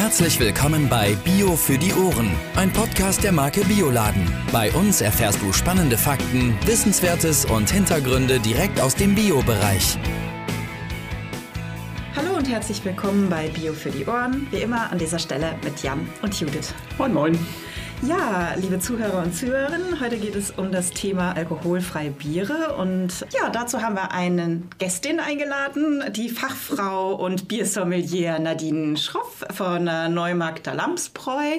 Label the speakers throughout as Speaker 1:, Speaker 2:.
Speaker 1: Herzlich willkommen bei Bio für die Ohren, ein Podcast der Marke Bioladen. Bei uns erfährst du spannende Fakten, Wissenswertes und Hintergründe direkt aus dem Bio-Bereich.
Speaker 2: Hallo und herzlich willkommen bei Bio für die Ohren. Wie immer an dieser Stelle mit Jan und Judith.
Speaker 3: Moin, moin.
Speaker 2: Ja, liebe Zuhörer und Zuhörerinnen, heute geht es um das Thema alkoholfreie Biere und ja, dazu haben wir eine Gästin eingeladen, die Fachfrau und Biersommelier Nadine Schroff von Neumarkter Lamsbräu.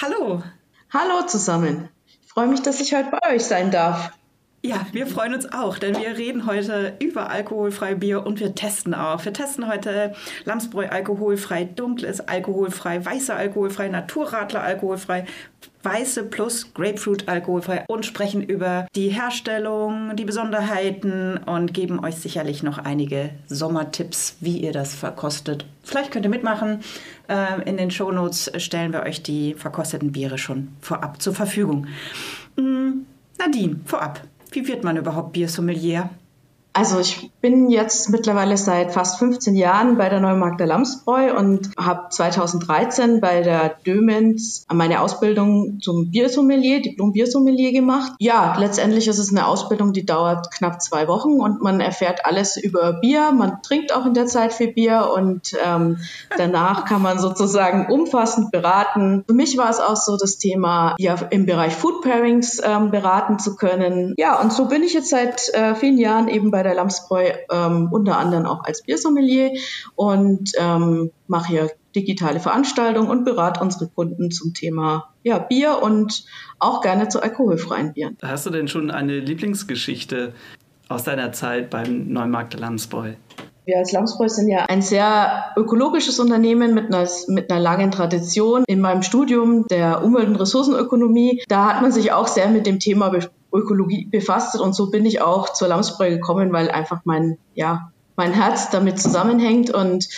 Speaker 2: Hallo.
Speaker 4: Hallo zusammen. Ich freue mich, dass ich heute bei euch sein darf.
Speaker 2: Ja, wir freuen uns auch, denn wir reden heute über alkoholfreie Bier und wir testen auch. Wir testen heute Lamsbräu alkoholfrei, dunkles alkoholfrei, weiße alkoholfrei, Naturradler alkoholfrei, weiße plus Grapefruit alkoholfrei und sprechen über die Herstellung, die Besonderheiten und geben euch sicherlich noch einige Sommertipps, wie ihr das verkostet. Vielleicht könnt ihr mitmachen. Ähm, in den Shownotes stellen wir euch die verkosteten Biere schon vorab zur Verfügung. Mm, Nadine, vorab. Wie wird man überhaupt Biersommelier?
Speaker 4: Also ich bin jetzt mittlerweile seit fast 15 Jahren bei der Neumarkter Lamsbräu und habe 2013 bei der Dömens meine Ausbildung zum Biersommelier, Diplom-Biersommelier gemacht. Ja, letztendlich ist es eine Ausbildung, die dauert knapp zwei Wochen und man erfährt alles über Bier. Man trinkt auch in der Zeit viel Bier und ähm, danach kann man sozusagen umfassend beraten. Für mich war es auch so das Thema, ja im Bereich Food Pairings ähm, beraten zu können. Ja, und so bin ich jetzt seit äh, vielen Jahren eben bei bei der Lamsbräu ähm, unter anderem auch als Biersommelier und ähm, mache hier digitale Veranstaltungen und berate unsere Kunden zum Thema ja, Bier und auch gerne zu alkoholfreien Bieren.
Speaker 3: Hast du denn schon eine Lieblingsgeschichte aus deiner Zeit beim Neumarkt Lamsbräu?
Speaker 4: Wir als Lamsbräu sind ja ein sehr ökologisches Unternehmen mit einer, mit einer langen Tradition. In meinem Studium der Umwelt- und Ressourcenökonomie, da hat man sich auch sehr mit dem Thema Ökologie befasst und so bin ich auch zur Lamsbräu gekommen, weil einfach mein, ja, mein Herz damit zusammenhängt. Und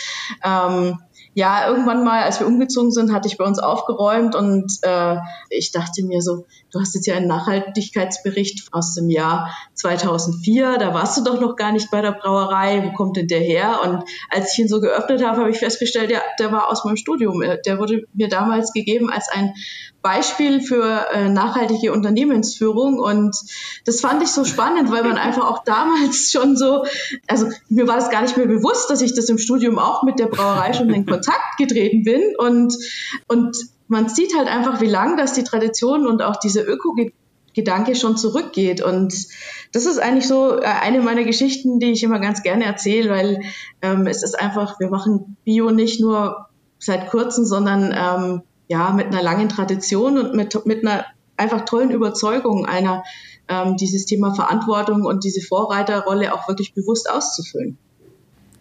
Speaker 4: ähm, ja, irgendwann mal, als wir umgezogen sind, hatte ich bei uns aufgeräumt und äh, ich dachte mir so, du hast jetzt ja einen Nachhaltigkeitsbericht aus dem Jahr 2004, da warst du doch noch gar nicht bei der Brauerei, wo kommt denn der her? Und als ich ihn so geöffnet habe, habe ich festgestellt, ja, der war aus meinem Studium. Der wurde mir damals gegeben als ein Beispiel für äh, nachhaltige Unternehmensführung und das fand ich so spannend, weil man einfach auch damals schon so, also mir war das gar nicht mehr bewusst, dass ich das im Studium auch mit der Brauerei schon in Kontakt getreten bin und, und man sieht halt einfach, wie lang das die Tradition und auch diese Öko-Gedanke schon zurückgeht. Und das ist eigentlich so äh, eine meiner Geschichten, die ich immer ganz gerne erzähle, weil ähm, es ist einfach, wir machen Bio nicht nur seit kurzem, sondern ähm, ja mit einer langen Tradition und mit, mit einer einfach tollen Überzeugung einer, ähm, dieses Thema Verantwortung und diese Vorreiterrolle auch wirklich bewusst auszufüllen.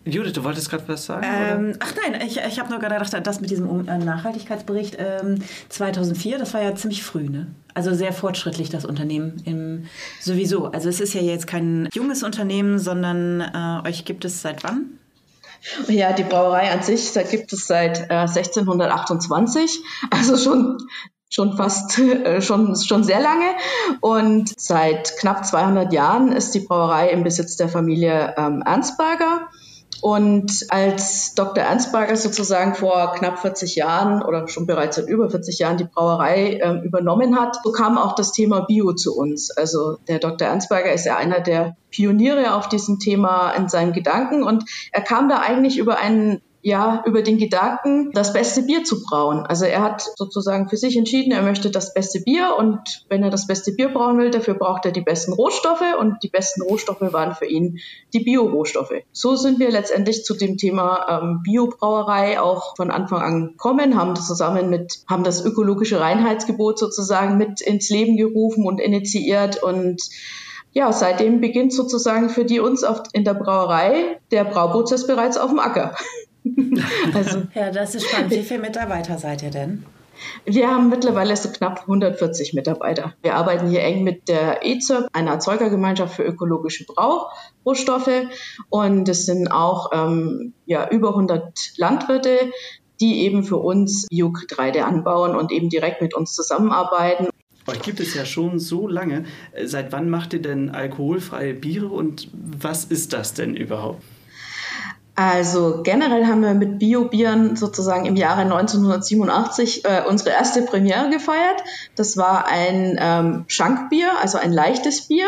Speaker 3: Judith, du wolltest gerade was sagen?
Speaker 2: Ähm, ach nein, ich, ich habe nur gerade gedacht, das mit diesem äh, Nachhaltigkeitsbericht ähm, 2004, das war ja ziemlich früh, ne? Also sehr fortschrittlich, das Unternehmen im, sowieso. Also es ist ja jetzt kein junges Unternehmen, sondern äh, euch gibt es seit wann?
Speaker 4: Ja, die Brauerei an sich da gibt es seit äh, 1628, also schon schon fast äh, schon schon sehr lange und seit knapp 200 Jahren ist die Brauerei im Besitz der Familie ähm, Ernstberger und als Dr. Ernstberger sozusagen vor knapp 40 Jahren oder schon bereits seit über 40 Jahren die Brauerei äh, übernommen hat, so kam auch das Thema Bio zu uns. Also der Dr. Ernstberger ist ja einer der Pioniere auf diesem Thema in seinen Gedanken und er kam da eigentlich über einen ja, über den Gedanken, das beste Bier zu brauen. Also er hat sozusagen für sich entschieden, er möchte das beste Bier und wenn er das beste Bier brauen will, dafür braucht er die besten Rohstoffe und die besten Rohstoffe waren für ihn die Bio-Rohstoffe. So sind wir letztendlich zu dem Thema ähm, Biobrauerei auch von Anfang an gekommen, haben das zusammen mit, haben das ökologische Reinheitsgebot sozusagen mit ins Leben gerufen und initiiert und ja, seitdem beginnt sozusagen für die uns auf, in der Brauerei der Brauprozess bereits auf dem Acker.
Speaker 2: also, ja, das ist spannend. Wie viele Mitarbeiter seid ihr denn?
Speaker 4: Wir haben mittlerweile so knapp 140 Mitarbeiter. Wir arbeiten hier eng mit der EZEP, einer Erzeugergemeinschaft für ökologische Brauchrohstoffe. Und es sind auch ähm, ja, über 100 Landwirte, die eben für uns Biogetreide anbauen und eben direkt mit uns zusammenarbeiten.
Speaker 3: Euch gibt es ja schon so lange. Seit wann macht ihr denn alkoholfreie Biere und was ist das denn überhaupt?
Speaker 4: Also generell haben wir mit Bio-Bieren sozusagen im Jahre 1987 äh, unsere erste Premiere gefeiert. Das war ein ähm, Schankbier, also ein leichtes Bier.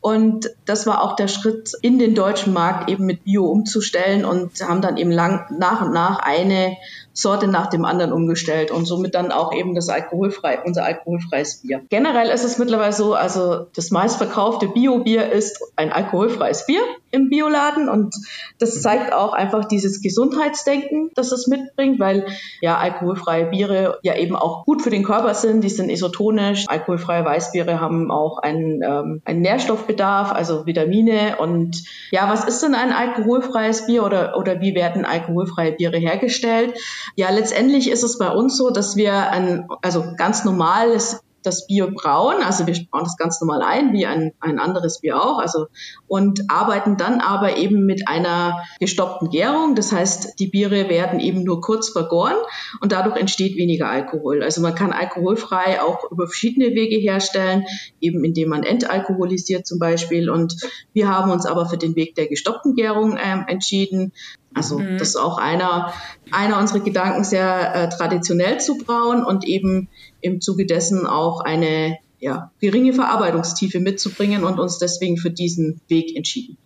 Speaker 4: Und das war auch der Schritt in den deutschen Markt eben mit Bio umzustellen und haben dann eben lang, nach und nach eine Sorte nach dem anderen umgestellt und somit dann auch eben das alkoholfrei, unser alkoholfreies Bier. Generell ist es mittlerweile so, also das meistverkaufte Bio-Bier ist ein alkoholfreies Bier im Bioladen und das zeigt auch einfach dieses Gesundheitsdenken, das es mitbringt, weil ja alkoholfreie Biere ja eben auch gut für den Körper sind, die sind isotonisch. Alkoholfreie Weißbiere haben auch einen, ähm, einen Nährstoffbedarf, also Vitamine und ja, was ist denn ein alkoholfreies Bier oder, oder wie werden alkoholfreie Biere hergestellt? Ja, letztendlich ist es bei uns so, dass wir ein, also ganz normales das Bier brauen, also wir brauen das ganz normal ein, wie ein, ein anderes Bier auch, also und arbeiten dann aber eben mit einer gestoppten Gärung. Das heißt, die Biere werden eben nur kurz vergoren und dadurch entsteht weniger Alkohol. Also man kann alkoholfrei auch über verschiedene Wege herstellen, eben indem man entalkoholisiert zum Beispiel. Und wir haben uns aber für den Weg der gestoppten Gärung ähm, entschieden. Also mhm. das ist auch einer, einer unserer Gedanken, sehr äh, traditionell zu brauen und eben im Zuge dessen auch eine ja, geringe Verarbeitungstiefe mitzubringen und uns deswegen für diesen Weg entschieden.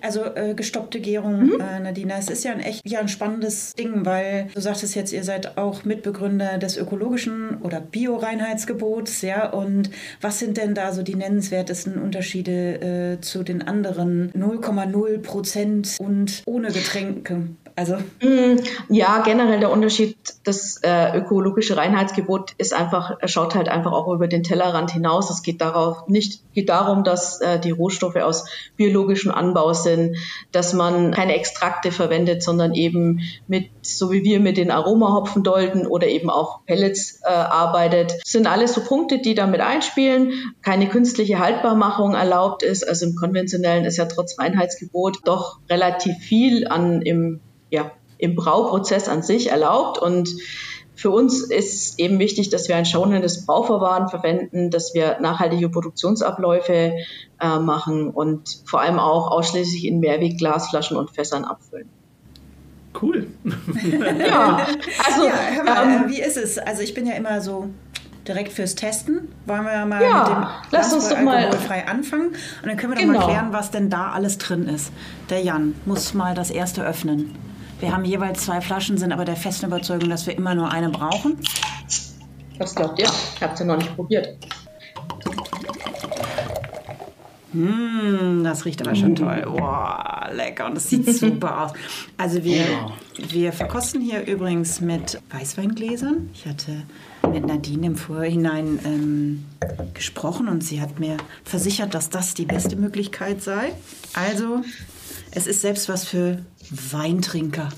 Speaker 2: Also äh, gestoppte Gärung, mhm. äh, Nadina, es ist ja ein echt ja, ein spannendes Ding, weil du sagtest jetzt, ihr seid auch Mitbegründer des ökologischen oder Bio-Reinheitsgebots, ja. Und was sind denn da so die nennenswertesten Unterschiede äh, zu den anderen 0,0 Prozent und ohne Getränke? Also
Speaker 4: mm, ja, generell der Unterschied, das äh, ökologische Reinheitsgebot ist einfach, schaut halt einfach auch über den Tellerrand hinaus. Es geht darauf nicht geht darum, dass äh, die Rohstoffe aus biologischem Anbau sind, dass man keine Extrakte verwendet, sondern eben mit, so wie wir mit den Aromahopfendolden oder eben auch Pellets äh, arbeitet. Das sind alles so Punkte, die damit einspielen. Keine künstliche Haltbarmachung erlaubt ist. Also im konventionellen ist ja trotz Reinheitsgebot doch relativ viel an im ja, im Brauprozess an sich erlaubt. Und für uns ist eben wichtig, dass wir ein schonendes Brauverfahren verwenden, dass wir nachhaltige Produktionsabläufe äh, machen und vor allem auch ausschließlich in Mehrwegglasflaschen und Fässern abfüllen.
Speaker 3: Cool.
Speaker 2: ja, also ja, mal, ähm, wie ist es? Also ich bin ja immer so direkt fürs Testen. Wollen wir mal ja, mit dem
Speaker 4: lass uns doch mal
Speaker 2: alkoholfrei anfangen und dann können wir genau. doch mal genau. klären, was denn da alles drin ist. Der Jan muss mal das erste öffnen. Wir haben jeweils zwei Flaschen, sind aber der festen Überzeugung, dass wir immer nur eine brauchen.
Speaker 4: Was glaubt ihr? Ich habe es ja noch nicht probiert.
Speaker 2: Mmh, das riecht aber schon mmh. toll. Oh, lecker. Und das sieht super aus. Also wir, ja. wir verkosten hier übrigens mit Weißweingläsern. Ich hatte mit Nadine im Vorhinein ähm, gesprochen und sie hat mir versichert, dass das die beste Möglichkeit sei. Also, es ist selbst was für Weintrinker.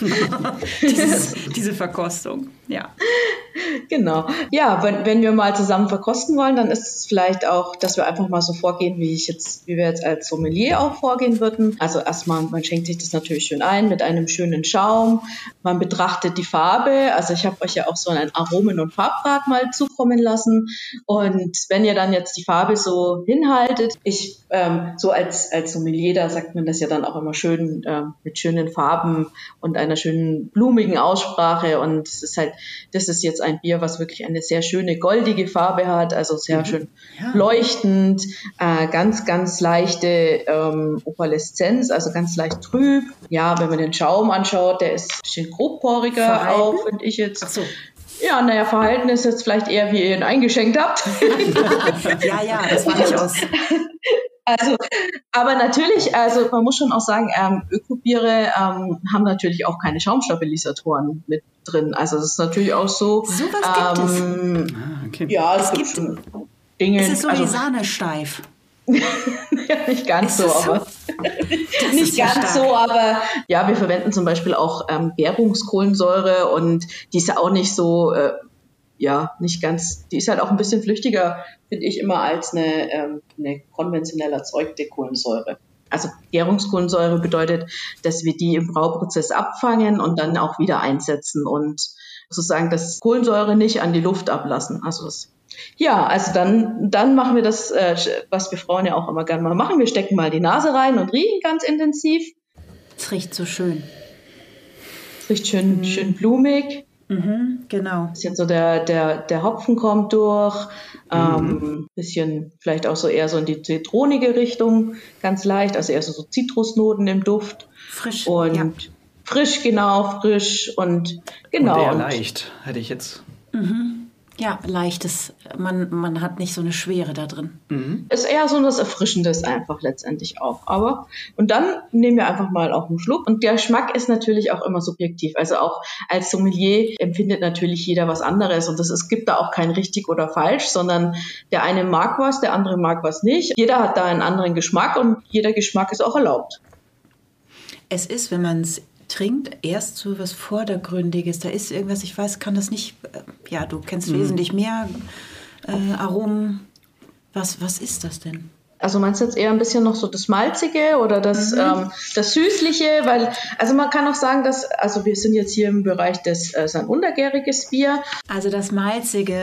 Speaker 2: Dieses, diese Verkostung, ja.
Speaker 4: Genau. Ja, wenn, wenn wir mal zusammen verkosten wollen, dann ist es vielleicht auch, dass wir einfach mal so vorgehen, wie ich jetzt, wie wir jetzt als Sommelier auch vorgehen würden. Also erstmal, man schenkt sich das natürlich schön ein mit einem schönen Schaum. Man betrachtet die Farbe. Also ich habe euch ja auch so einen Aromen- und Farbrad mal zukommen lassen. Und wenn ihr dann jetzt die Farbe so hinhaltet, ich ähm, so als, als Sommelier, da sagt man das ja dann auch immer schön ähm, mit schönen Farben und einer schönen blumigen Aussprache. Und es ist halt, das ist jetzt ein Bier, was wirklich eine sehr schöne goldige Farbe hat, also sehr mhm. schön ja. leuchtend, äh, ganz, ganz leichte ähm, Opaleszenz, also ganz leicht trüb. Ja, wenn man den Schaum anschaut, der ist ein bisschen grobporiger Verhalten? auch, finde ich jetzt. Ach so. Ja, naja, Verhalten ist jetzt vielleicht eher, wie ihr ihn eingeschenkt habt.
Speaker 2: ja, ja, das war nicht aus.
Speaker 4: Also, aber natürlich, also man muss schon auch sagen, ähm, Ökobiere ähm, haben natürlich auch keine Schaumstabilisatoren mit drin. Also das ist natürlich auch so.
Speaker 2: So was ähm, gibt es. Ah, okay.
Speaker 4: Ja, es, es gibt, schon Dinge.
Speaker 2: Es ist so also, wie Sahne steif.
Speaker 4: ja, nicht ganz so, aber nicht ganz so, aber ja, wir verwenden zum Beispiel auch ähm, Gärungskohlensäure und die ist ja auch nicht so äh, ja, nicht ganz, die ist halt auch ein bisschen flüchtiger, finde ich, immer als eine, ähm, eine konventionell erzeugte Kohlensäure. Also Gärungskohlensäure bedeutet, dass wir die im Brauprozess abfangen und dann auch wieder einsetzen und sozusagen das Kohlensäure nicht an die Luft ablassen. Also das, ja, also dann, dann machen wir das, äh, was wir Frauen ja auch immer gerne mal machen. Wir stecken mal die Nase rein und riechen ganz intensiv.
Speaker 2: Es riecht so schön.
Speaker 4: Es riecht schön, mhm. schön blumig.
Speaker 2: Mhm, genau.
Speaker 4: Ist jetzt so der, der, der Hopfen kommt durch, ähm, mhm. bisschen vielleicht auch so eher so in die zitronige Richtung, ganz leicht, also eher so, so Zitrusnoten im Duft.
Speaker 2: Frisch.
Speaker 4: Und ja. frisch, genau, frisch und genau. Und
Speaker 3: eher leicht, hätte ich jetzt.
Speaker 2: Mhm. Ja, leichtes. Man, man hat nicht so eine Schwere da drin.
Speaker 4: Mhm. Ist eher so was Erfrischendes einfach letztendlich auch. Aber, und dann nehmen wir einfach mal auch einen Schluck. Und der Geschmack ist natürlich auch immer subjektiv. Also auch als Sommelier empfindet natürlich jeder was anderes. Und es gibt da auch kein richtig oder falsch, sondern der eine mag was, der andere mag was nicht. Jeder hat da einen anderen Geschmack und jeder Geschmack ist auch erlaubt.
Speaker 2: Es ist, wenn man es trinkt, erst so was Vordergründiges. Da ist irgendwas, ich weiß, kann das nicht, äh, ja, du kennst mhm. wesentlich mehr äh, Aromen. Was, was ist das denn?
Speaker 4: Also meinst du jetzt eher ein bisschen noch so das Malzige oder das, mhm. ähm, das Süßliche? Weil, also man kann auch sagen, dass, also wir sind jetzt hier im Bereich des, äh, sein untergäriges Bier.
Speaker 2: Also das Malzige,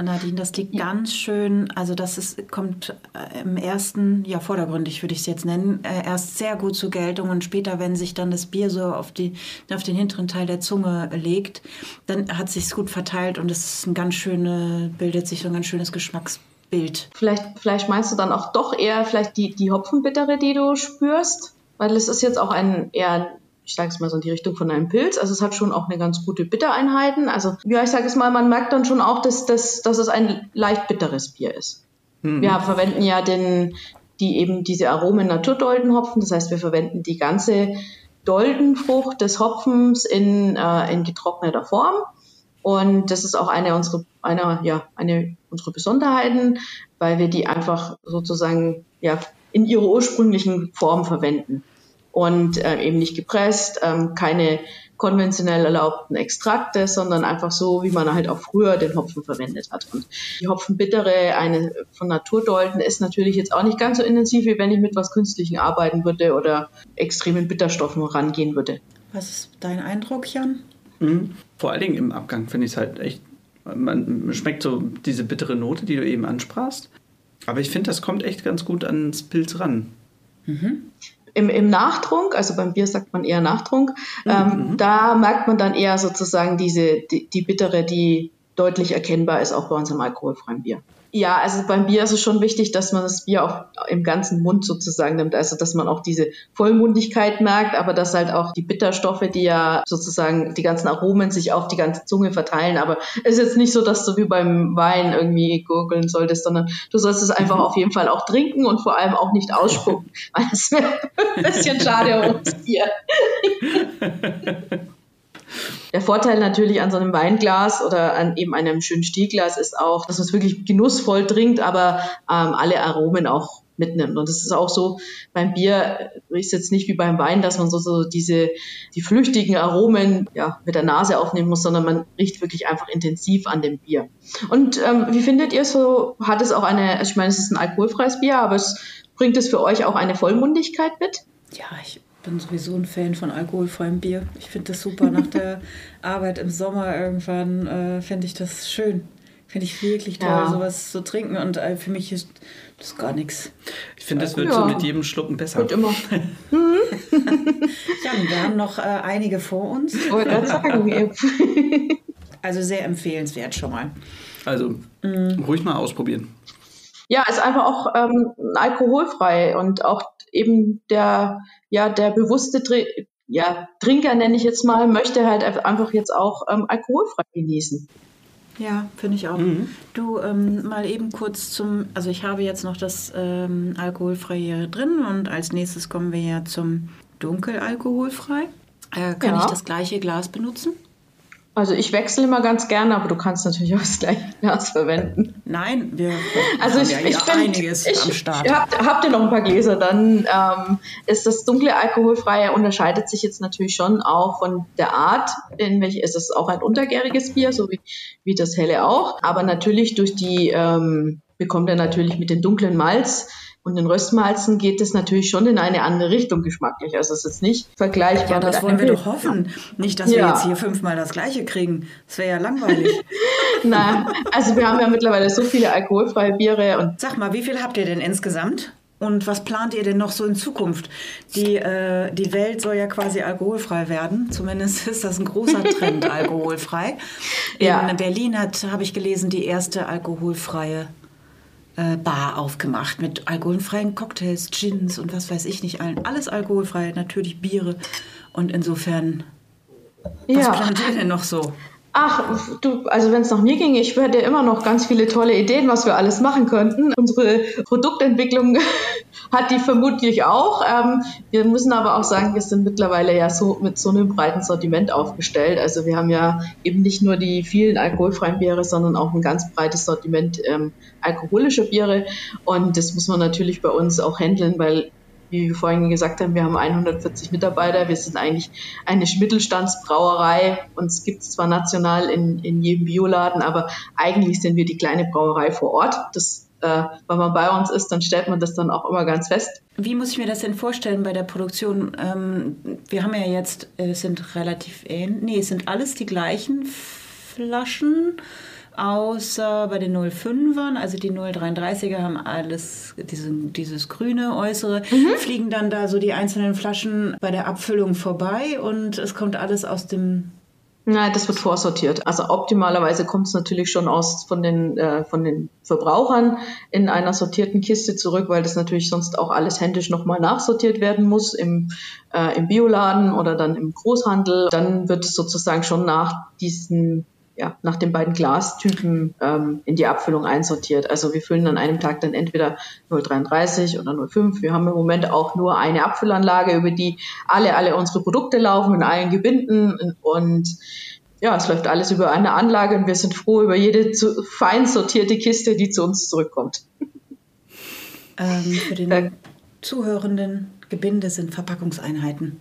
Speaker 2: Nadine, das liegt ganz schön, also das ist, kommt äh, im ersten, ja vordergründig würde ich es jetzt nennen, äh, erst sehr gut zur Geltung und später, wenn sich dann das Bier so auf, die, auf den hinteren Teil der Zunge legt, dann hat sich gut verteilt und es ist ein ganz schöne, bildet sich so ein ganz schönes Geschmacksbild. Bild.
Speaker 4: Vielleicht, vielleicht meinst du dann auch doch eher vielleicht die, die Hopfenbittere, die du spürst? Weil es ist jetzt auch ein eher, ich sage es mal so in die Richtung von einem Pilz. Also es hat schon auch eine ganz gute Bittereinheiten. Also ja, ich sage es mal, man merkt dann schon auch, dass, dass, dass es ein leicht bitteres Bier ist. Mhm. Wir verwenden ja den, die eben diese Aromen Naturdoldenhopfen. Das heißt, wir verwenden die ganze Doldenfrucht des Hopfens in, äh, in getrockneter Form. Und das ist auch eine unserer, eine, ja, eine unserer Besonderheiten, weil wir die einfach sozusagen ja, in ihrer ursprünglichen Form verwenden. Und äh, eben nicht gepresst, ähm, keine konventionell erlaubten Extrakte, sondern einfach so, wie man halt auch früher den Hopfen verwendet hat. Und die Hopfenbittere, eine von Naturdolden, ist natürlich jetzt auch nicht ganz so intensiv, wie wenn ich mit was Künstlichem arbeiten würde oder extremen Bitterstoffen rangehen würde.
Speaker 2: Was ist dein Eindruck, Jan?
Speaker 3: Mhm. Vor allen Dingen im Abgang finde ich es halt echt, man schmeckt so diese bittere Note, die du eben ansprachst. Aber ich finde, das kommt echt ganz gut ans Pilz ran.
Speaker 4: Mhm. Im, Im Nachtrunk, also beim Bier sagt man eher Nachtrunk, mhm. ähm, da merkt man dann eher sozusagen diese, die, die bittere, die deutlich erkennbar ist, auch bei unserem alkoholfreien Bier. Ja, also beim Bier ist es schon wichtig, dass man das Bier auch im ganzen Mund sozusagen nimmt. Also, dass man auch diese Vollmundigkeit merkt, aber dass halt auch die Bitterstoffe, die ja sozusagen die ganzen Aromen sich auf die ganze Zunge verteilen. Aber es ist jetzt nicht so, dass du wie beim Wein irgendwie gurgeln solltest, sondern du sollst es einfach auf jeden Fall auch trinken und vor allem auch nicht ausspucken. Weil das wäre ein bisschen schade ums Bier. Der Vorteil natürlich an so einem Weinglas oder an eben einem schönen Stielglas ist auch, dass man es wirklich genussvoll trinkt, aber ähm, alle Aromen auch mitnimmt. Und es ist auch so, beim Bier ist jetzt nicht wie beim Wein, dass man so, so diese, die flüchtigen Aromen ja, mit der Nase aufnehmen muss, sondern man riecht wirklich einfach intensiv an dem Bier. Und ähm, wie findet ihr so, hat es auch eine, also ich meine, es ist ein alkoholfreies Bier, aber es bringt es für euch auch eine Vollmundigkeit mit?
Speaker 2: Ja, ich bin sowieso ein Fan von alkoholfreiem Bier. Ich finde das super. Nach der Arbeit im Sommer irgendwann äh, finde ich das schön. Finde ich wirklich toll, ja. sowas zu trinken. Und äh, für mich ist das gar nichts.
Speaker 3: Ich finde, das wird ja. so mit jedem Schlucken besser.
Speaker 4: Wird immer.
Speaker 2: ja, wir haben noch äh, einige vor uns. Ich wollte sagen. also sehr empfehlenswert schon mal.
Speaker 3: Also mhm. ruhig mal ausprobieren.
Speaker 4: Ja, ist einfach auch ähm, alkoholfrei und auch eben der, ja, der bewusste ja, Trinker, nenne ich jetzt mal, möchte halt einfach jetzt auch ähm, alkoholfrei genießen.
Speaker 2: Ja, finde ich auch. Mhm. Du, ähm, mal eben kurz zum, also ich habe jetzt noch das ähm, Alkoholfreie drin und als nächstes kommen wir ja zum Dunkelalkoholfrei. Äh, kann ja. ich das gleiche Glas benutzen?
Speaker 4: Also ich wechsle immer ganz gerne, aber du kannst natürlich auch das gleiche Glas verwenden.
Speaker 2: Nein, wir
Speaker 4: also ich, ja ich bin, einiges ich, am Start. Habt, habt ihr noch ein paar Gläser? Dann ähm, ist das dunkle alkoholfreie unterscheidet sich jetzt natürlich schon auch von der Art, in welche ist es auch ein untergäriges Bier, so wie, wie das helle auch. Aber natürlich durch die ähm, bekommt er natürlich mit den dunklen Malz und den Röstmalzen geht es natürlich schon in eine andere Richtung geschmacklich. Also es ist jetzt nicht vergleichbar.
Speaker 2: Ja, das wollen wir doch hoffen. Nicht, dass ja. wir jetzt hier fünfmal das Gleiche kriegen. Das wäre ja langweilig.
Speaker 4: Nein, also wir haben ja mittlerweile so viele alkoholfreie Biere. Und
Speaker 2: Sag mal, wie viel habt ihr denn insgesamt? Und was plant ihr denn noch so in Zukunft? Die, äh, die Welt soll ja quasi alkoholfrei werden. Zumindest ist das ein großer Trend, alkoholfrei. In Berlin hat, habe ich gelesen, die erste alkoholfreie äh, Bar aufgemacht mit alkoholfreien Cocktails, Gins und was weiß ich nicht allen. Alles alkoholfrei, natürlich Biere. Und insofern, was
Speaker 4: Ja.
Speaker 2: plant ihr denn noch so?
Speaker 4: Ach, du, also wenn es nach mir ging, ich hätte immer noch ganz viele tolle Ideen, was wir alles machen könnten. Unsere Produktentwicklung hat die vermutlich auch. Ähm, wir müssen aber auch sagen, wir sind mittlerweile ja so mit so einem breiten Sortiment aufgestellt. Also wir haben ja eben nicht nur die vielen alkoholfreien Biere, sondern auch ein ganz breites Sortiment ähm, alkoholischer Biere. Und das muss man natürlich bei uns auch handeln, weil wie wir vorhin gesagt haben, wir haben 140 Mitarbeiter. Wir sind eigentlich eine Mittelstandsbrauerei. Uns gibt es zwar national in, in jedem Bioladen, aber eigentlich sind wir die kleine Brauerei vor Ort. Das, äh, wenn man bei uns ist, dann stellt man das dann auch immer ganz fest.
Speaker 2: Wie muss ich mir das denn vorstellen bei der Produktion? Ähm, wir haben ja jetzt, äh, sind relativ ähnlich, nee, sind alles die gleichen Flaschen, außer bei den 05ern, also die 033er haben alles diesen, dieses grüne Äußere, fliegen dann da so die einzelnen Flaschen bei der Abfüllung vorbei und es kommt alles aus dem
Speaker 4: Nein, das wird vorsortiert. Also optimalerweise kommt es natürlich schon aus von den, äh, von den Verbrauchern in einer sortierten Kiste zurück, weil das natürlich sonst auch alles händisch nochmal nachsortiert werden muss im, äh, im Bioladen oder dann im Großhandel. Dann wird es sozusagen schon nach diesen ja, nach den beiden Glastypen ähm, in die Abfüllung einsortiert. Also wir füllen an einem Tag dann entweder 033 oder 05. Wir haben im Moment auch nur eine Abfüllanlage, über die alle, alle unsere Produkte laufen, in allen Gebinden und ja, es läuft alles über eine Anlage und wir sind froh über jede zu, fein sortierte Kiste, die zu uns zurückkommt.
Speaker 2: ähm, für den
Speaker 4: Äh.
Speaker 2: Zuhörenden Gebinde sind Verpackungseinheiten.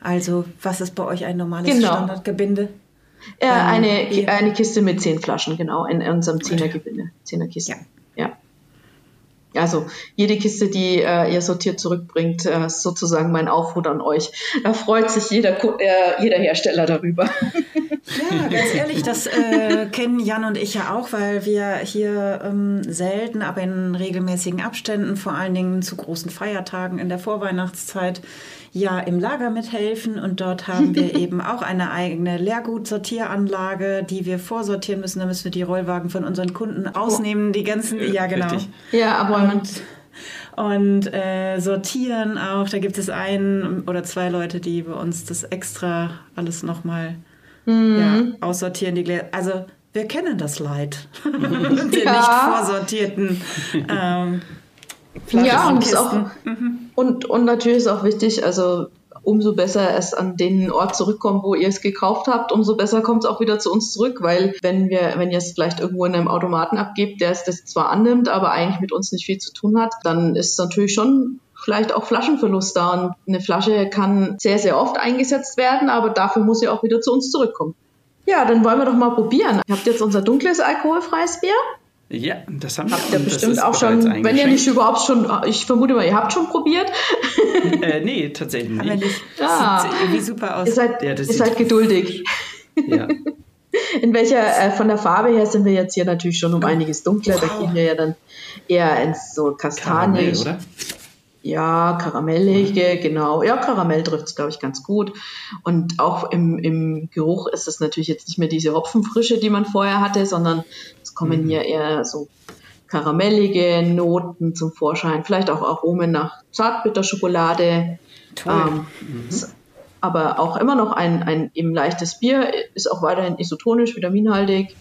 Speaker 2: Also, was ist bei euch ein normales
Speaker 4: Genau.
Speaker 2: Standardgebinde?
Speaker 4: Äh,
Speaker 2: Ähm,
Speaker 4: eine,
Speaker 2: ihr-
Speaker 4: eine Kiste mit zehn Flaschen, genau, in unserem Zehnergebinde, Zehnerkiste. Ja. Also jede Kiste, die äh, ihr sortiert zurückbringt, äh, ist sozusagen mein Aufruf an euch. Da freut sich jeder, äh, jeder Hersteller darüber.
Speaker 2: Ja, ganz ehrlich, das äh, kennen Jan und ich ja auch, weil wir hier ähm, selten, aber in regelmäßigen Abständen, vor allen Dingen zu großen Feiertagen in der Vorweihnachtszeit, ja im Lager mithelfen. Und dort haben wir eben auch eine eigene Leergut-Sortieranlage, die wir vorsortieren müssen. Da müssen wir die Rollwagen von unseren Kunden ausnehmen, die ganzen, ja genau.
Speaker 3: richtig.
Speaker 4: Ja, aber
Speaker 2: Und, und äh, sortieren auch. Da gibt es einen oder zwei Leute, die bei uns das extra alles nochmal ja, aussortieren. Die also wir kennen das Leid der
Speaker 4: Ja.
Speaker 2: nicht vorsortierten ähm,
Speaker 4: ja, und, auch, und, und natürlich ist auch wichtig, also umso besser es an den Ort zurückkommt, wo ihr es gekauft habt, umso besser kommt es auch wieder zu uns zurück, weil wenn wir, wenn ihr es vielleicht irgendwo in einem Automaten abgebt, der es das zwar annimmt, aber eigentlich mit uns nicht viel zu tun hat, dann ist natürlich schon vielleicht auch Flaschenverlust da und eine Flasche kann sehr, sehr oft eingesetzt werden, aber dafür muss sie auch wieder zu uns zurückkommen. Ja, dann wollen wir doch mal probieren. Ihr habt jetzt unser dunkles alkoholfreies Bier.
Speaker 3: Ja, das haben wir
Speaker 4: Habt ihr
Speaker 3: und das
Speaker 4: bestimmt auch schon, wenn ihr nicht überhaupt schon, ich vermute mal, ihr habt schon probiert.
Speaker 3: Äh, nee, tatsächlich
Speaker 2: Aber
Speaker 3: nicht.
Speaker 2: nicht.
Speaker 4: Ja.
Speaker 2: Sieht irgendwie super aus.
Speaker 4: Ihr seid,
Speaker 3: Ja, das
Speaker 4: ihr seid geduldig.
Speaker 3: Ja.
Speaker 4: In welcher, äh, von der Farbe her sind wir jetzt hier natürlich schon um einiges dunkler. Da
Speaker 2: Wow.
Speaker 4: gehen wir ja dann eher ins so
Speaker 3: Karamell,
Speaker 4: kastanisch.
Speaker 3: oder?
Speaker 4: Ja, karamellige, genau. Ja, Karamell trifft es, glaube ich, ganz gut. Und auch im, im Geruch ist es natürlich jetzt nicht mehr diese Hopfenfrische, die man vorher hatte, sondern es kommen hier eher so karamellige Noten zum Vorschein. Vielleicht auch Aromen nach Zartbitterschokolade.
Speaker 2: Toll.
Speaker 4: Ähm, ist aber auch immer noch ein, ein eben leichtes Bier, ist auch weiterhin isotonisch, vitaminhaltig,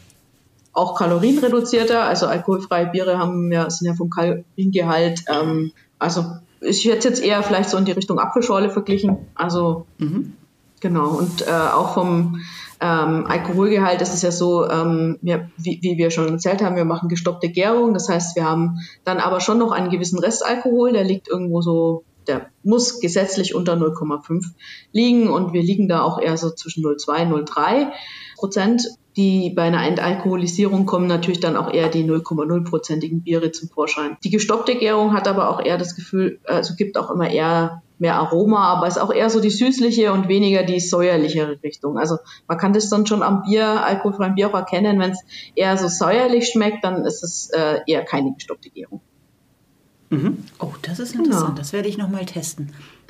Speaker 4: auch kalorienreduzierter. Also alkoholfreie Biere haben ja, sind ja vom Kaloriengehalt, ähm, also ich hätte es jetzt eher vielleicht so in die Richtung Apfelschorle verglichen. Also genau. Und äh, auch vom ähm, Alkoholgehalt ist es ja so, ähm, wir, wie, wie wir schon erzählt haben, wir machen gestoppte Gärung. Das heißt, wir haben dann aber schon noch einen gewissen Restalkohol, der liegt irgendwo so, der muss gesetzlich unter 0,5 liegen und wir liegen da auch eher so zwischen 0,2 und 0,3 Prozent. Die bei einer Entalkoholisierung kommen natürlich dann auch eher die 0,0-prozentigen Biere zum Vorschein. Die gestoppte Gärung hat aber auch eher das Gefühl, also gibt auch immer eher mehr Aroma, aber ist auch eher so die süßliche und weniger die säuerlichere Richtung. Also man kann das dann schon am Bier, alkoholfreien Bier auch erkennen, wenn es eher so säuerlich schmeckt, dann ist es äh, eher keine gestoppte Gärung.
Speaker 2: Mhm. Oh, das ist interessant. Genau. Das werde ich nochmal testen.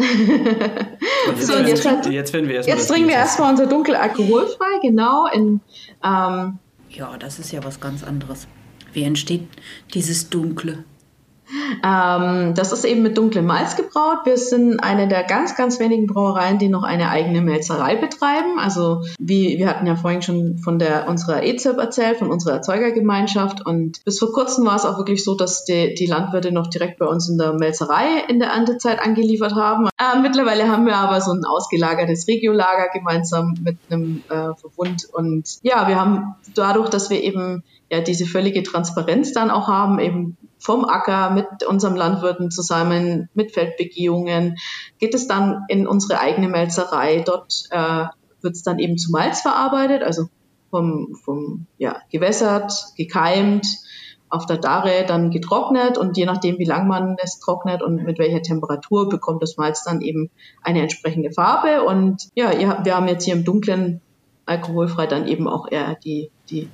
Speaker 3: so, und jetzt, hat, jetzt, werden wir erstmal
Speaker 4: jetzt trinken wir erstmal unser Dunkel alkoholfrei, genau. In,
Speaker 2: ähm, ja, das ist ja was ganz anderes. Wie entsteht dieses Dunkle?
Speaker 4: Ähm, das ist eben mit dunklem Malz gebraut. Wir sind eine der ganz, ganz wenigen Brauereien, die noch eine eigene Melzerei betreiben. Also wie wir hatten ja vorhin schon von der unserer EZIP erzählt, von unserer Erzeugergemeinschaft. Und bis vor kurzem war es auch wirklich so, dass die, die Landwirte noch direkt bei uns in der Melzerei in der Erntezeit angeliefert haben. Äh, mittlerweile haben wir aber so ein ausgelagertes Regiolager gemeinsam mit einem äh, Verbund. Und ja, wir haben dadurch, dass wir eben ja diese völlige Transparenz dann auch haben, eben vom Acker mit unserem Landwirten zusammen, mit Feldbegehungen, geht es dann in unsere eigene Melzerei. Dort äh, wird es dann eben zu Malz verarbeitet, also vom, vom ja, gewässert, gekeimt, auf der Darre dann getrocknet und je nachdem, wie lang man es trocknet und mit welcher Temperatur, bekommt das Malz dann eben eine entsprechende Farbe. Und ja, wir haben jetzt hier im dunklen alkoholfrei dann eben auch eher die, die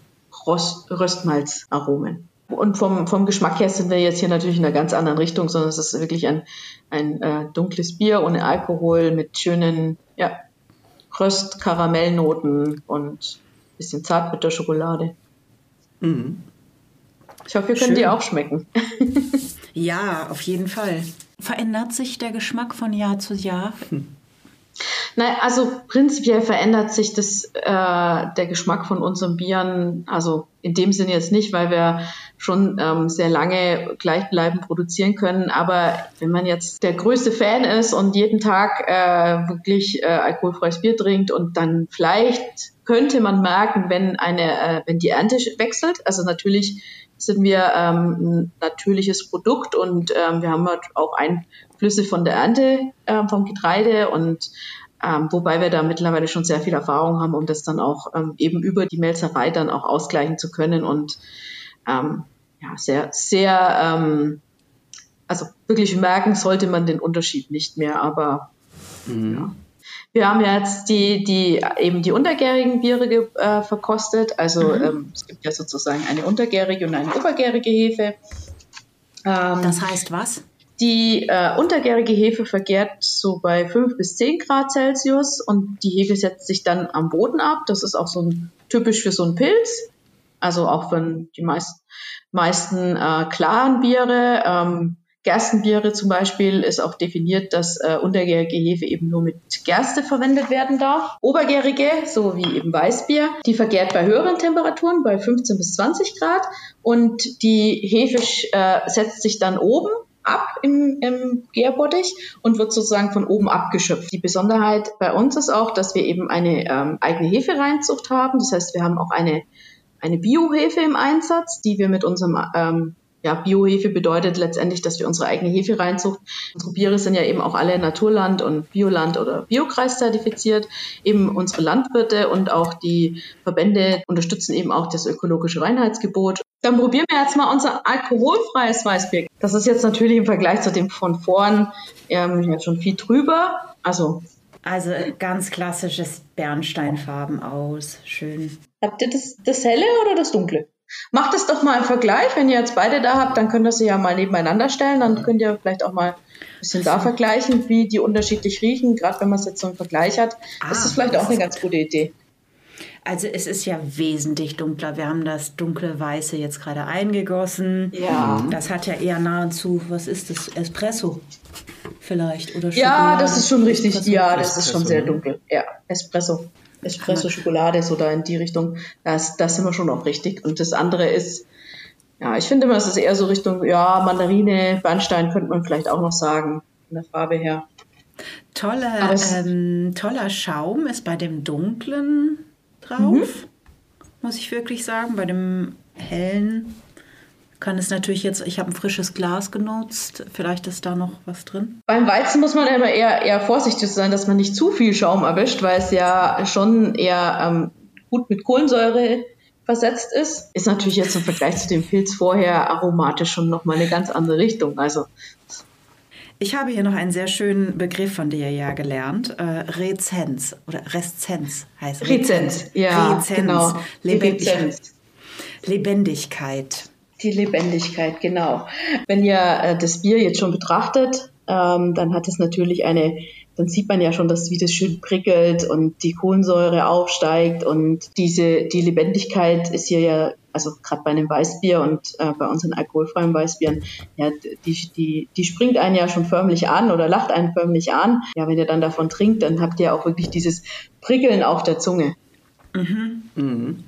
Speaker 4: Röstmalzaromen. Und vom, vom Geschmack her sind wir jetzt hier natürlich in einer ganz anderen Richtung, sondern es ist wirklich ein, ein äh, dunkles Bier ohne Alkohol mit schönen ja, Röst-Karamellnoten und bisschen Zartbitterschokolade. Mhm. Ich hoffe, ihr könnt die auch schmecken.
Speaker 2: ja, auf jeden Fall. Verändert sich der Geschmack von Jahr zu Jahr? Hm.
Speaker 4: Nein, also prinzipiell verändert sich das, äh, der Geschmack von unseren Bieren, also in dem Sinne jetzt nicht, weil wir schon ähm, sehr lange gleichbleibend produzieren können. Aber wenn man jetzt der größte Fan ist und jeden Tag äh, wirklich äh, alkoholfreies Bier trinkt und dann vielleicht könnte man merken, wenn eine, äh, wenn die Ernte wechselt. Also natürlich sind wir ähm, ein natürliches Produkt und ähm, wir haben halt auch Einflüsse von der Ernte äh, vom Getreide und ähm, wobei wir da mittlerweile schon sehr viel Erfahrung haben, um das dann auch ähm, eben über die Melzerei dann auch ausgleichen zu können und ähm, ja, sehr, sehr, ähm, also wirklich merken sollte man den Unterschied nicht mehr, aber mhm. ja. Wir haben jetzt die, die eben die untergärigen Biere ge, äh, verkostet. Also mhm. ähm, es gibt ja sozusagen eine untergärige und eine obergärige Hefe.
Speaker 2: Ähm, das heißt was?
Speaker 4: Die äh, untergärige Hefe vergärt so bei 5 bis 10 Grad Celsius und die Hefe setzt sich dann am Boden ab. Das ist auch so ein, typisch für so einen Pilz. Also auch für die meisten, meisten äh, klaren Biere. Ähm, Gerstenbiere zum Beispiel ist auch definiert, dass äh, untergärige Hefe eben nur mit Gerste verwendet werden darf. Obergärige, so wie eben Weißbier, die vergärt bei höheren Temperaturen, bei 15 bis 20 Grad. Und die Hefe äh, setzt sich dann oben ab im, im Gärbottich und wird sozusagen von oben abgeschöpft. Die Besonderheit bei uns ist auch, dass wir eben eine ähm, eigene Hefereinzucht haben. Das heißt, wir haben auch eine, eine Biohefe im Einsatz, die wir mit unserem ähm, ja, Biohefe bedeutet letztendlich, dass wir unsere eigene Hefe reinzucht. Unsere Biere sind ja eben auch alle Naturland und Bioland oder Biokreis zertifiziert. Eben unsere Landwirte und auch die Verbände unterstützen eben auch das ökologische Reinheitsgebot. Dann probieren wir jetzt mal unser alkoholfreies Weißbier. Das ist jetzt natürlich im Vergleich zu dem von vorn ähm, schon viel drüber. Also
Speaker 2: also ganz klassisches Bernsteinfarben aus. Schön.
Speaker 4: Habt ihr das, das helle oder das dunkle? Macht es doch mal im Vergleich. Wenn ihr jetzt beide da habt, dann könnt ihr sie ja mal nebeneinander stellen. Dann könnt ihr vielleicht auch mal ein bisschen da vergleichen, wie die unterschiedlich riechen. Gerade wenn man es jetzt so im Vergleich hat, ah, ist das vielleicht auch eine ganz gute Idee.
Speaker 2: Also es ist ja wesentlich dunkler. Wir haben das dunkle Weiße jetzt gerade eingegossen. Ja. Das hat ja eher nahezu, was ist das, Espresso vielleicht oder Schokolade?
Speaker 4: Ja, das ist schon richtig. Espresso. Ja, das ist schon sehr dunkel. Ja, Espresso. Espresso-Schokolade, so da in die Richtung, das, das sind wir schon auch richtig. Und das andere ist, ja, ich finde immer, es ist eher so Richtung, ja, Mandarine, Bernstein könnte man vielleicht auch noch sagen, von der Farbe her.
Speaker 2: Tolle, ähm, toller Schaum ist bei dem dunklen drauf, mhm. muss ich wirklich sagen. Bei dem hellen kann es natürlich jetzt, ich habe ein frisches Glas genutzt, vielleicht ist da noch was drin.
Speaker 4: Beim Weizen muss man immer eher, eher vorsichtig sein, dass man nicht zu viel Schaum erwischt, weil es ja schon eher ähm, gut mit Kohlensäure versetzt ist. Ist natürlich jetzt im Vergleich zu dem Pilz vorher aromatisch schon nochmal eine ganz andere Richtung. Also
Speaker 2: ich habe hier noch einen sehr schönen Begriff von dir ja gelernt. Äh, Rezenz oder Reszenz heißt
Speaker 4: Rezenz. Rezenz, ja, Rezenz. genau.
Speaker 2: Lebendigkeit. Lebendigkeit.
Speaker 4: Die Lebendigkeit, genau. Wenn ihr äh, das Bier jetzt schon betrachtet, ähm, dann hat es natürlich eine, dann sieht man ja schon, dass wie das schön prickelt und die Kohlensäure aufsteigt und diese, die Lebendigkeit ist hier ja, also gerade bei einem Weißbier und äh, bei unseren alkoholfreien Weißbieren, ja, die, die, die springt einen ja schon förmlich an oder lacht einen förmlich an. Ja, wenn ihr dann davon trinkt, dann habt ihr auch wirklich dieses Prickeln auf der Zunge.
Speaker 2: Mhm. Mhm.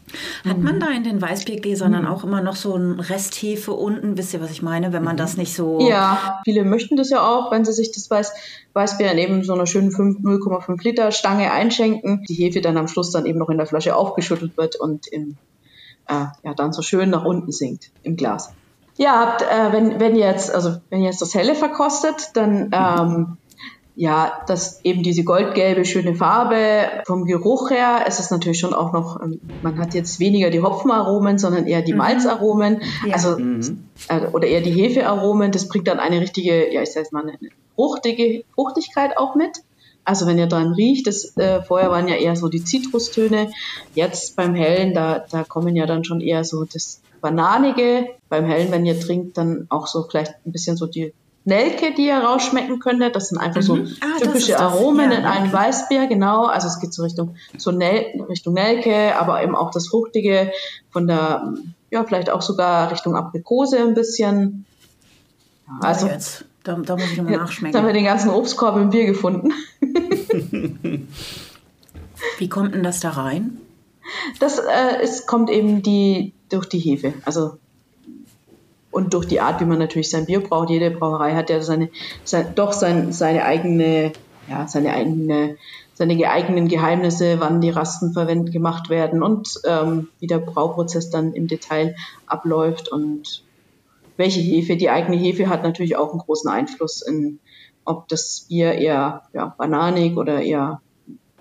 Speaker 2: Hat man da in den Weißbiergläsern dann auch immer noch so ein Resthefe unten? Wisst ihr, was ich meine? Wenn man das nicht so.
Speaker 4: Ja, viele möchten das ja auch, wenn sie sich das Weiß, Weißbier in eben so einer schönen 0,5 Liter Stange einschenken. Die Hefe dann am Schluss dann eben noch in der Flasche aufgeschüttelt wird und in, äh, ja, dann so schön nach unten sinkt im Glas. Ja, habt, äh, wenn, wenn ihr jetzt, also wenn ihr jetzt das Helle verkostet, dann ähm, ja, dass eben diese goldgelbe schöne Farbe vom Geruch her, ist es natürlich schon auch noch, ähm, man hat jetzt weniger die Hopfenaromen, sondern eher die mhm. Malzaromen, ja. also mhm. äh, oder eher die Hefearomen. Das bringt dann eine richtige, ja, ich sag mal, eine fruchtige Fruchtigkeit auch mit. Also wenn ihr dran riecht, das äh, vorher waren ja eher so die Zitrustöne, jetzt beim Hellen, da, da kommen ja dann schon eher so das Bananige. Beim Hellen, wenn ihr trinkt, dann auch so vielleicht ein bisschen so die Nelke, die ihr rausschmecken könntet. Das sind einfach mhm. so ah, typische Aromen ja, in einem okay. Weißbier, genau. Also es geht so Richtung, so Nel Richtung Nelke, aber eben auch das Fruchtige von der, ja, vielleicht auch sogar Richtung Aprikose ein bisschen.
Speaker 2: Ja, also, jetzt. Da, da, muss ich nochmal nachschmecken. Jetzt
Speaker 4: haben wir den ganzen Obstkorb im Bier gefunden.
Speaker 2: Wie kommt denn das da rein?
Speaker 4: Das äh, ist, kommt eben die, durch die Hefe. Also und durch die Art, wie man natürlich sein Bier braucht. Jede Brauerei hat ja seine, sein, doch sein, seine eigene, ja, seine eigene, seine eigenen Geheimnisse, wann die Rasten verwendet gemacht werden und ähm, wie der Brauprozess dann im Detail abläuft und welche Hefe. Die eigene Hefe hat natürlich auch einen großen Einfluss in, ob das Bier eher ja, bananig oder eher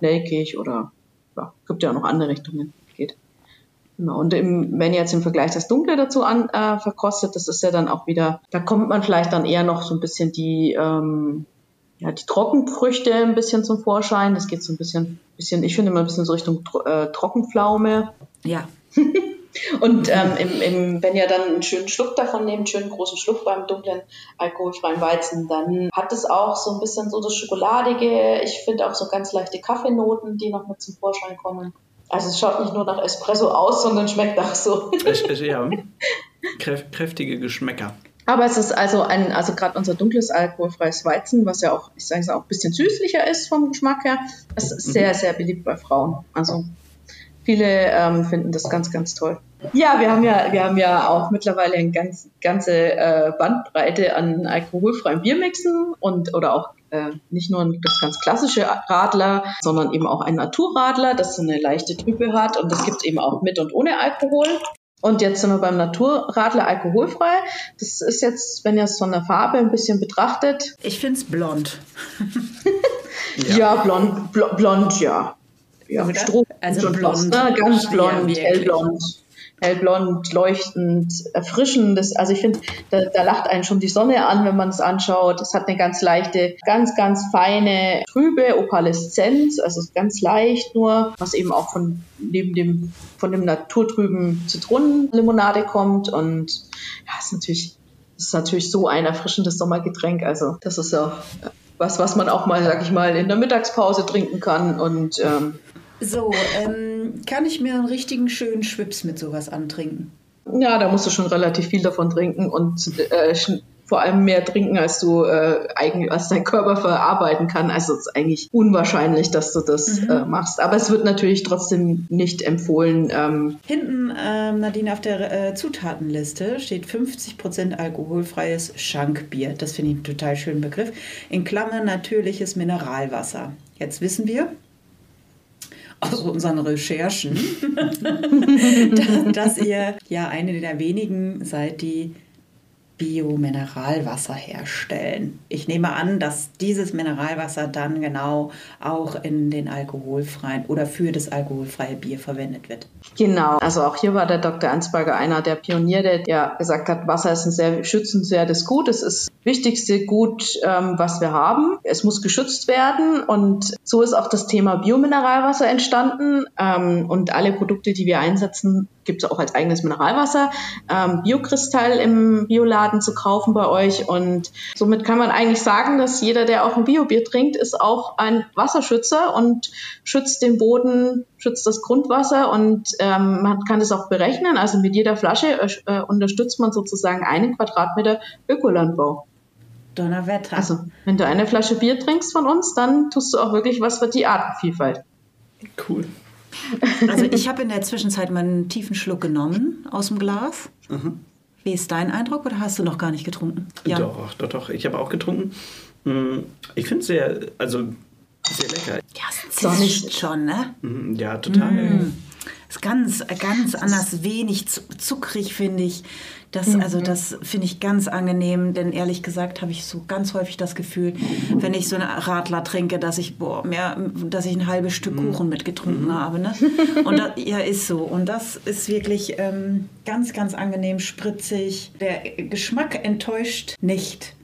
Speaker 4: nelkig oder ja, gibt ja auch noch andere Richtungen. Genau. Und im, wenn ihr jetzt im Vergleich das Dunkle dazu an, äh, verkostet, das ist ja dann auch wieder, da kommt man vielleicht dann eher noch so ein bisschen die, ähm, ja, die Trockenfrüchte ein bisschen zum Vorschein. Das geht so ein bisschen, bisschen ich finde immer ein bisschen so Richtung äh, Trockenpflaume.
Speaker 2: Ja.
Speaker 4: Und ähm, im, im, wenn ihr dann einen schönen Schluck davon nehmt, einen schönen großen Schluck beim dunklen alkoholfreien Weizen, dann hat es auch so ein bisschen so das Schokoladige. Ich finde auch so ganz leichte Kaffeenoten, die noch mit zum Vorschein kommen. Also es schaut nicht nur nach Espresso aus, sondern schmeckt auch so.
Speaker 3: ja, kräftige Geschmäcker.
Speaker 4: Aber es ist also ein, also gerade unser dunkles alkoholfreies Weizen, was ja auch, ich sage es auch, ein bisschen süßlicher ist vom Geschmack her, ist mhm. sehr, sehr beliebt bei Frauen. Also viele ähm, finden das ganz, ganz toll. Ja, wir haben ja, wir haben ja auch mittlerweile eine ganz, ganze äh, Bandbreite an alkoholfreien Biermixen und oder auch äh, nicht nur das ganz klassische Radler, sondern eben auch ein Naturradler, das so eine leichte Trübe hat. Und das gibt es eben auch mit und ohne Alkohol. Und jetzt sind wir beim Naturradler alkoholfrei. Das ist jetzt, wenn ihr es von der Farbe ein bisschen betrachtet.
Speaker 2: Ich finde es blond.
Speaker 4: ja. ja, blond, blond, ja. Ja, Stroh
Speaker 2: also blond.
Speaker 4: Fast, ne? Ganz blond, ja, hellblond hellblond, leuchtend, erfrischend. Das, also ich finde, da, da lacht einen schon die Sonne an, wenn man es anschaut. Es hat eine ganz leichte, ganz, ganz feine, trübe Opaleszenz, also ganz leicht nur, was eben auch von neben dem, von dem naturtrüben Zitronenlimonade kommt. Und ja, ist natürlich, ist natürlich so ein erfrischendes Sommergetränk. Also das ist ja was, was man auch mal, sag ich mal, in der Mittagspause trinken kann und ähm,
Speaker 2: so, ähm, kann ich mir einen richtigen schönen Schwips mit sowas antrinken?
Speaker 4: Ja, da musst du schon relativ viel davon trinken und äh, vor allem mehr trinken, als du äh, eigentlich, als dein Körper verarbeiten kann. Also es ist eigentlich unwahrscheinlich, dass du das mhm. äh, machst. Aber es wird natürlich trotzdem nicht empfohlen. Ähm
Speaker 2: Hinten, ähm, Nadine, auf der äh, Zutatenliste steht 50% alkoholfreies Schankbier. Das finde ich einen total schönen Begriff. In Klammern natürliches Mineralwasser. Jetzt wissen wir, aus unseren Recherchen, dass, dass ihr ja eine der wenigen seid, die Bio-Mineralwasser herstellen. Ich nehme an, dass dieses Mineralwasser dann genau auch in den alkoholfreien oder für das alkoholfreie Bier verwendet wird.
Speaker 4: Genau, also auch hier war der Dr. Ansberger einer der Pioniere, der gesagt hat, Wasser ist ein sehr schützenswertes Gut. Es ist das wichtigste Gut, ähm, was wir haben. Es muss geschützt werden und so ist auch das Thema Biomineralwasser entstanden ähm, und alle Produkte, die wir einsetzen, gibt es auch als eigenes Mineralwasser, ähm, Biokristall im Bioladen zu kaufen bei euch. Und somit kann man eigentlich sagen, dass jeder, der auch ein Biobier trinkt, ist auch ein Wasserschützer und schützt den Boden, schützt das Grundwasser und ähm, man kann das auch berechnen. Also mit jeder Flasche äh, unterstützt man sozusagen einen Quadratmeter Ökolandbau.
Speaker 2: Donnerwetter.
Speaker 4: Also, wenn du eine Flasche Bier trinkst von uns, dann tust du auch wirklich was für die Artenvielfalt.
Speaker 3: Cool.
Speaker 2: Also ich habe in der Zwischenzeit mal einen tiefen Schluck genommen aus dem Glas. Mhm. Wie ist dein Eindruck oder hast du noch gar nicht getrunken?
Speaker 3: Ja. Doch, doch, doch. Ich habe auch getrunken. Hm, ich finde es sehr, also sehr lecker.
Speaker 2: Ja, es zischt schon, ne?
Speaker 3: Mhm, ja, total. Mm.
Speaker 2: Ist ganz, ganz anders, wenig zuckrig, finde ich. Das, mhm. Also das finde ich ganz angenehm, denn ehrlich gesagt habe ich so ganz häufig das Gefühl, wenn ich so eine Radler trinke, dass ich boah, mehr, dass ich ein halbes Stück mhm. Kuchen mitgetrunken mhm. habe. Ne? Und das, ja, ist so. Und das ist wirklich ähm, ganz, ganz angenehm, spritzig. Der Geschmack enttäuscht nicht,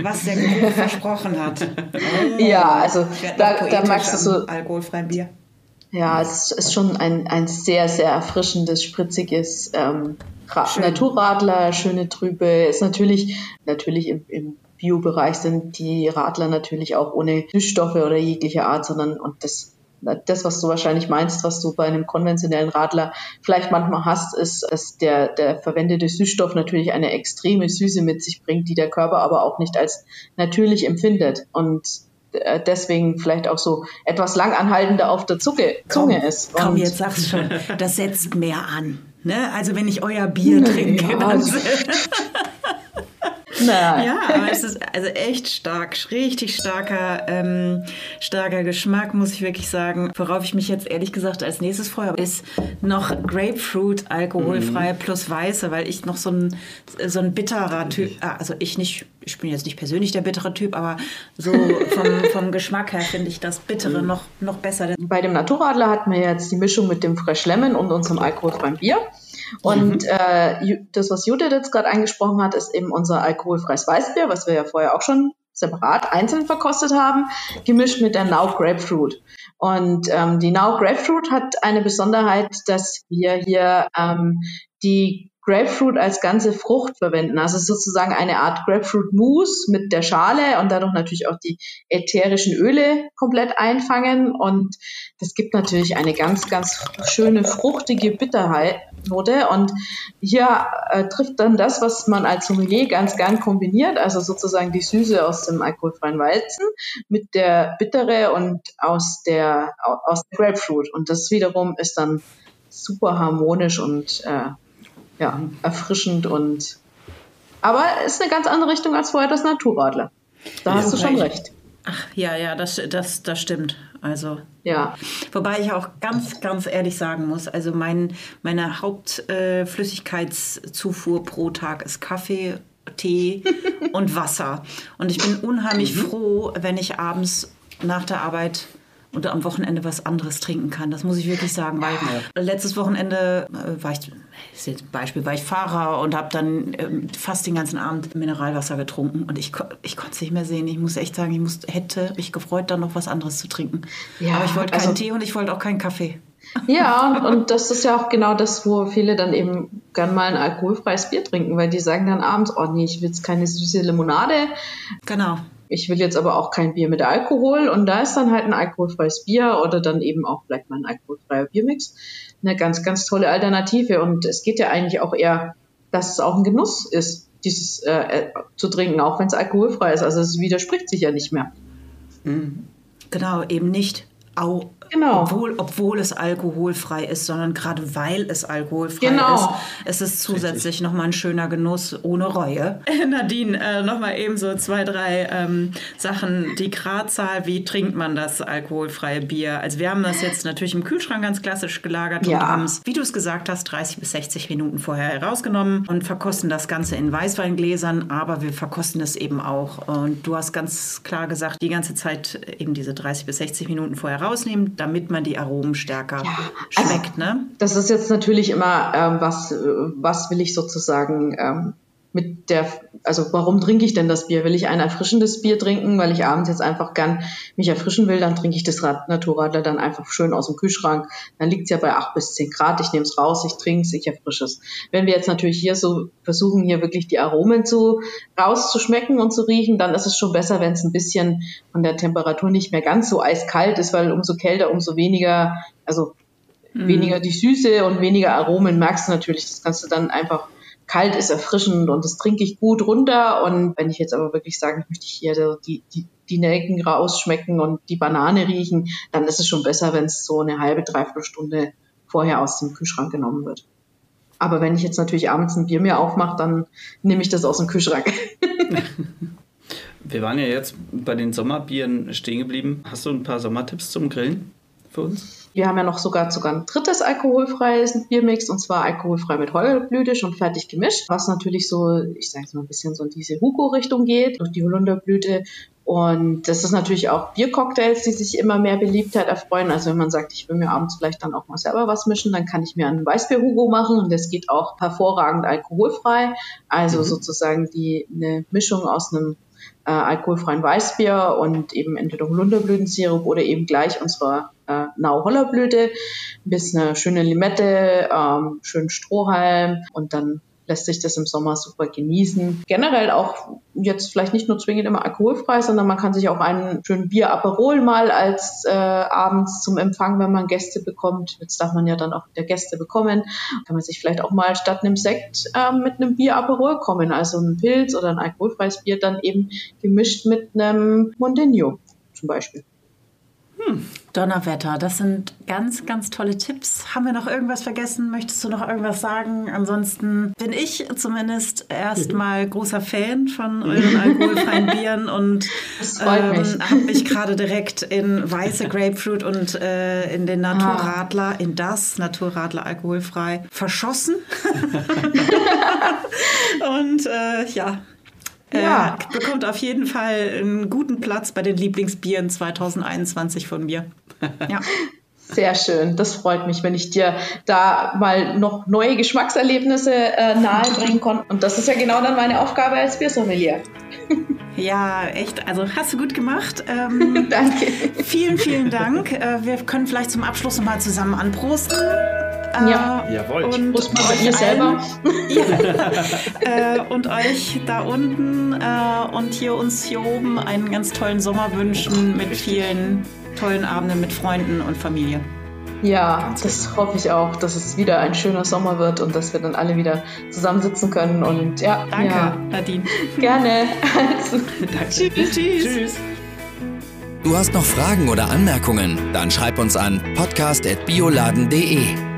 Speaker 2: was der Geruch versprochen hat.
Speaker 4: Oh, ja, also da, da magst du so
Speaker 2: alkoholfreien Bier.
Speaker 4: Ja, es ist schon ein, ein sehr, sehr erfrischendes, spritziges ähm, Schön. Naturradler, schöne Trübe. Ist natürlich, natürlich im, im Bio-Bereich sind die Radler natürlich auch ohne Süßstoffe oder jegliche Art, sondern und das das, was du wahrscheinlich meinst, was du bei einem konventionellen Radler vielleicht manchmal hast, ist, dass der, der verwendete Süßstoff natürlich eine extreme Süße mit sich bringt, die der Körper aber auch nicht als natürlich empfindet. Und äh, deswegen vielleicht auch so etwas langanhaltender auf der Zunge, Zunge ist.
Speaker 2: Und komm, jetzt sag's schon. Das setzt mehr an. Ne? Also wenn ich euer Bier trinke, ja, dann naja. Ja, aber es ist also echt stark, richtig starker, ähm, starker Geschmack, muss ich wirklich sagen. Worauf ich mich jetzt ehrlich gesagt als nächstes freue, ist noch Grapefruit alkoholfrei mhm. plus Weiße, weil ich noch so ein, so ein bitterer Typ, ah, also ich nicht, ich bin jetzt nicht persönlich der bittere Typ, aber so vom, vom Geschmack her finde ich das Bittere mhm. noch, noch besser.
Speaker 4: Bei dem Naturadler hatten wir jetzt die Mischung mit dem Fresh Lemon und unserem alkoholfreien Bier. Und mhm. äh, das, was Judith jetzt gerade angesprochen hat, ist eben unser alkoholfreies Weißbier, was wir ja vorher auch schon separat einzeln verkostet haben, gemischt mit der Now Grapefruit. Und ähm, die Now Grapefruit hat eine Besonderheit, dass wir hier ähm, die Grapefruit als ganze Frucht verwenden. Also sozusagen eine Art Grapefruit Mousse mit der Schale und dadurch natürlich auch die ätherischen Öle komplett einfangen. Und das gibt natürlich eine ganz, ganz schöne fruchtige Bitterheit, Note. Und hier äh, trifft dann das, was man als Sommelier ganz gern kombiniert, also sozusagen die Süße aus dem alkoholfreien Weizen mit der Bittere und aus der, aus der Grapefruit. Und das wiederum ist dann super harmonisch und äh, ja, erfrischend und aber ist eine ganz andere Richtung als vorher das Naturradler. Da ja, hast du schon recht.
Speaker 2: Ach ja, ja, das, das, das stimmt. Also.
Speaker 4: Ja.
Speaker 2: Wobei ich auch ganz, ganz ehrlich sagen muss, also mein, meine Hauptflüssigkeitszufuhr äh, pro Tag ist Kaffee, Tee und Wasser. Und ich bin unheimlich mhm. froh, wenn ich abends nach der Arbeit und am Wochenende was anderes trinken kann. Das muss ich wirklich sagen, weil ja. letztes Wochenende äh, war ich, ist jetzt ein Beispiel, war ich Fahrer und habe dann äh, fast den ganzen Abend Mineralwasser getrunken und ich, ich konnte es nicht mehr sehen. Ich muss echt sagen, ich muss, hätte mich gefreut, dann noch was anderes zu trinken. Ja, Aber ich wollte keinen also, Tee und ich wollte auch keinen Kaffee.
Speaker 4: Ja, und das ist ja auch genau das, wo viele dann eben gern mal ein alkoholfreies Bier trinken, weil die sagen dann abends, oh nee, ich will jetzt keine süße Limonade.
Speaker 2: Genau.
Speaker 4: Ich will jetzt aber auch kein Bier mit Alkohol und da ist dann halt ein alkoholfreies Bier oder dann eben auch vielleicht mal ein alkoholfreier Biermix eine ganz, ganz tolle Alternative. Und es geht ja eigentlich auch eher, dass es auch ein Genuss ist, dieses äh, äh zu trinken, auch wenn es alkoholfrei ist. Also es widerspricht sich ja nicht mehr.
Speaker 2: Mhm. Genau, eben nicht. Au, Genau. Obwohl, obwohl es alkoholfrei ist, sondern gerade weil es alkoholfrei genau. ist, ist es zusätzlich nochmal ein schöner Genuss ohne Reue. Nadine, äh, nochmal eben so zwei, drei ähm, Sachen. Die Gradzahl, wie trinkt man das alkoholfreie Bier? Also wir haben das jetzt natürlich im Kühlschrank ganz klassisch gelagert ja. und haben es, wie du es gesagt hast, 30 bis 60 Minuten vorher herausgenommen und verkosten das Ganze in Weißweingläsern, aber wir verkosten es eben auch. Und du hast ganz klar gesagt, die ganze Zeit eben diese 30 bis 60 Minuten vorher rausnehmen damit man die Aromen stärker ja, schmeckt. Also, ne?
Speaker 4: Das ist jetzt natürlich immer, ähm, was, was will ich sozusagen ähm, mit der, also warum trinke ich denn das Bier? Will ich ein erfrischendes Bier trinken, weil ich abends jetzt einfach gern mich erfrischen will, dann trinke ich das Naturradler dann einfach schön aus dem Kühlschrank. Dann liegt es ja bei acht bis zehn Grad, ich nehme es raus, ich trinke es, ich erfrische es. Wenn wir jetzt natürlich hier so versuchen, hier wirklich die Aromen zu rauszuschmecken und zu riechen, dann ist es schon besser, wenn es ein bisschen von der Temperatur nicht mehr ganz so eiskalt ist, weil umso kälter, umso weniger, also mhm. weniger die Süße und weniger Aromen merkst du natürlich. Das kannst du dann einfach kalt ist erfrischend und das trinke ich gut runter. Und wenn ich jetzt aber wirklich sage, ich möchte hier die, die, die Nelken rausschmecken und die Banane riechen, dann ist es schon besser, wenn es so eine halbe, dreiviertel Stunde vorher aus dem Kühlschrank genommen wird. Aber wenn ich jetzt natürlich abends ein Bier mir aufmache, dann nehme ich das aus dem Kühlschrank.
Speaker 3: Wir waren ja jetzt bei den Sommerbieren stehen geblieben. Hast du ein paar Sommertipps zum Grillen für uns?
Speaker 4: Wir haben ja noch sogar sogar ein drittes alkoholfreies Biermix und zwar alkoholfrei mit Heuerblüte schon fertig gemischt, was natürlich so, ich sage mal ein bisschen so in diese Hugo-Richtung geht durch die Holunderblüte und das ist natürlich auch Biercocktails, die sich immer mehr Beliebtheit erfreuen. Also wenn man sagt, ich will mir abends vielleicht dann auch mal selber was mischen, dann kann ich mir einen Weißbier-Hugo machen und das geht auch hervorragend alkoholfrei. Also mhm. sozusagen die eine Mischung aus einem äh, alkoholfreien Weißbier und eben entweder Holunderblütensirup oder eben gleich unserer äh, Nau-Hollerblüte bis eine schöne Limette, ähm, schönen Strohhalm und dann lässt sich das im Sommer super genießen. Generell auch jetzt vielleicht nicht nur zwingend immer alkoholfrei, sondern man kann sich auch einen schönen Bier Aperol mal als äh, abends zum Empfang, wenn man Gäste bekommt. Jetzt darf man ja dann auch wieder Gäste bekommen. Kann man sich vielleicht auch mal statt einem Sekt äh, mit einem Bier Aperol kommen, also ein Pilz oder ein alkoholfreies Bier dann eben gemischt mit einem Mondinho zum Beispiel.
Speaker 2: Hm, Donnerwetter, das sind ganz, ganz tolle Tipps. Haben wir noch irgendwas vergessen? Möchtest du noch irgendwas sagen? Ansonsten bin ich zumindest erstmal großer Fan von euren alkoholfreien Bieren und ähm, habe mich gerade direkt in weiße Grapefruit und äh, in den Naturradler, ah. in das Naturradler alkoholfrei verschossen. und äh, ja, ja. Äh, bekommt auf jeden Fall einen guten Platz bei den Lieblingsbieren 2021 von mir.
Speaker 4: Ja. Sehr schön, das freut mich, wenn ich dir da mal noch neue Geschmackserlebnisse äh, nahebringen konnte. Und das ist ja genau dann meine Aufgabe als Biersommelier.
Speaker 2: Ja, echt. Also hast du gut gemacht. Ähm,
Speaker 4: Danke.
Speaker 2: Vielen, vielen Dank. Äh, wir können vielleicht zum Abschluss nochmal zusammen anprosten.
Speaker 3: Ja, äh, jawohl.
Speaker 4: Und Prost mal bei dir selber.
Speaker 2: ja, äh, und euch da unten äh, und hier uns hier oben einen ganz tollen Sommer wünschen mit vielen tollen Abenden mit Freunden und Familie.
Speaker 4: Ja, Ganz das gut. hoffe ich auch, dass es wieder ein schöner Sommer wird und dass wir dann alle wieder zusammensitzen können. Und ja,
Speaker 2: danke,
Speaker 4: ja.
Speaker 2: Nadine.
Speaker 4: Gerne.
Speaker 2: Also, Tschüss. Tschüss. Tschüss.
Speaker 1: Du hast noch Fragen oder Anmerkungen? Dann schreib uns an podcast.bioladen.de.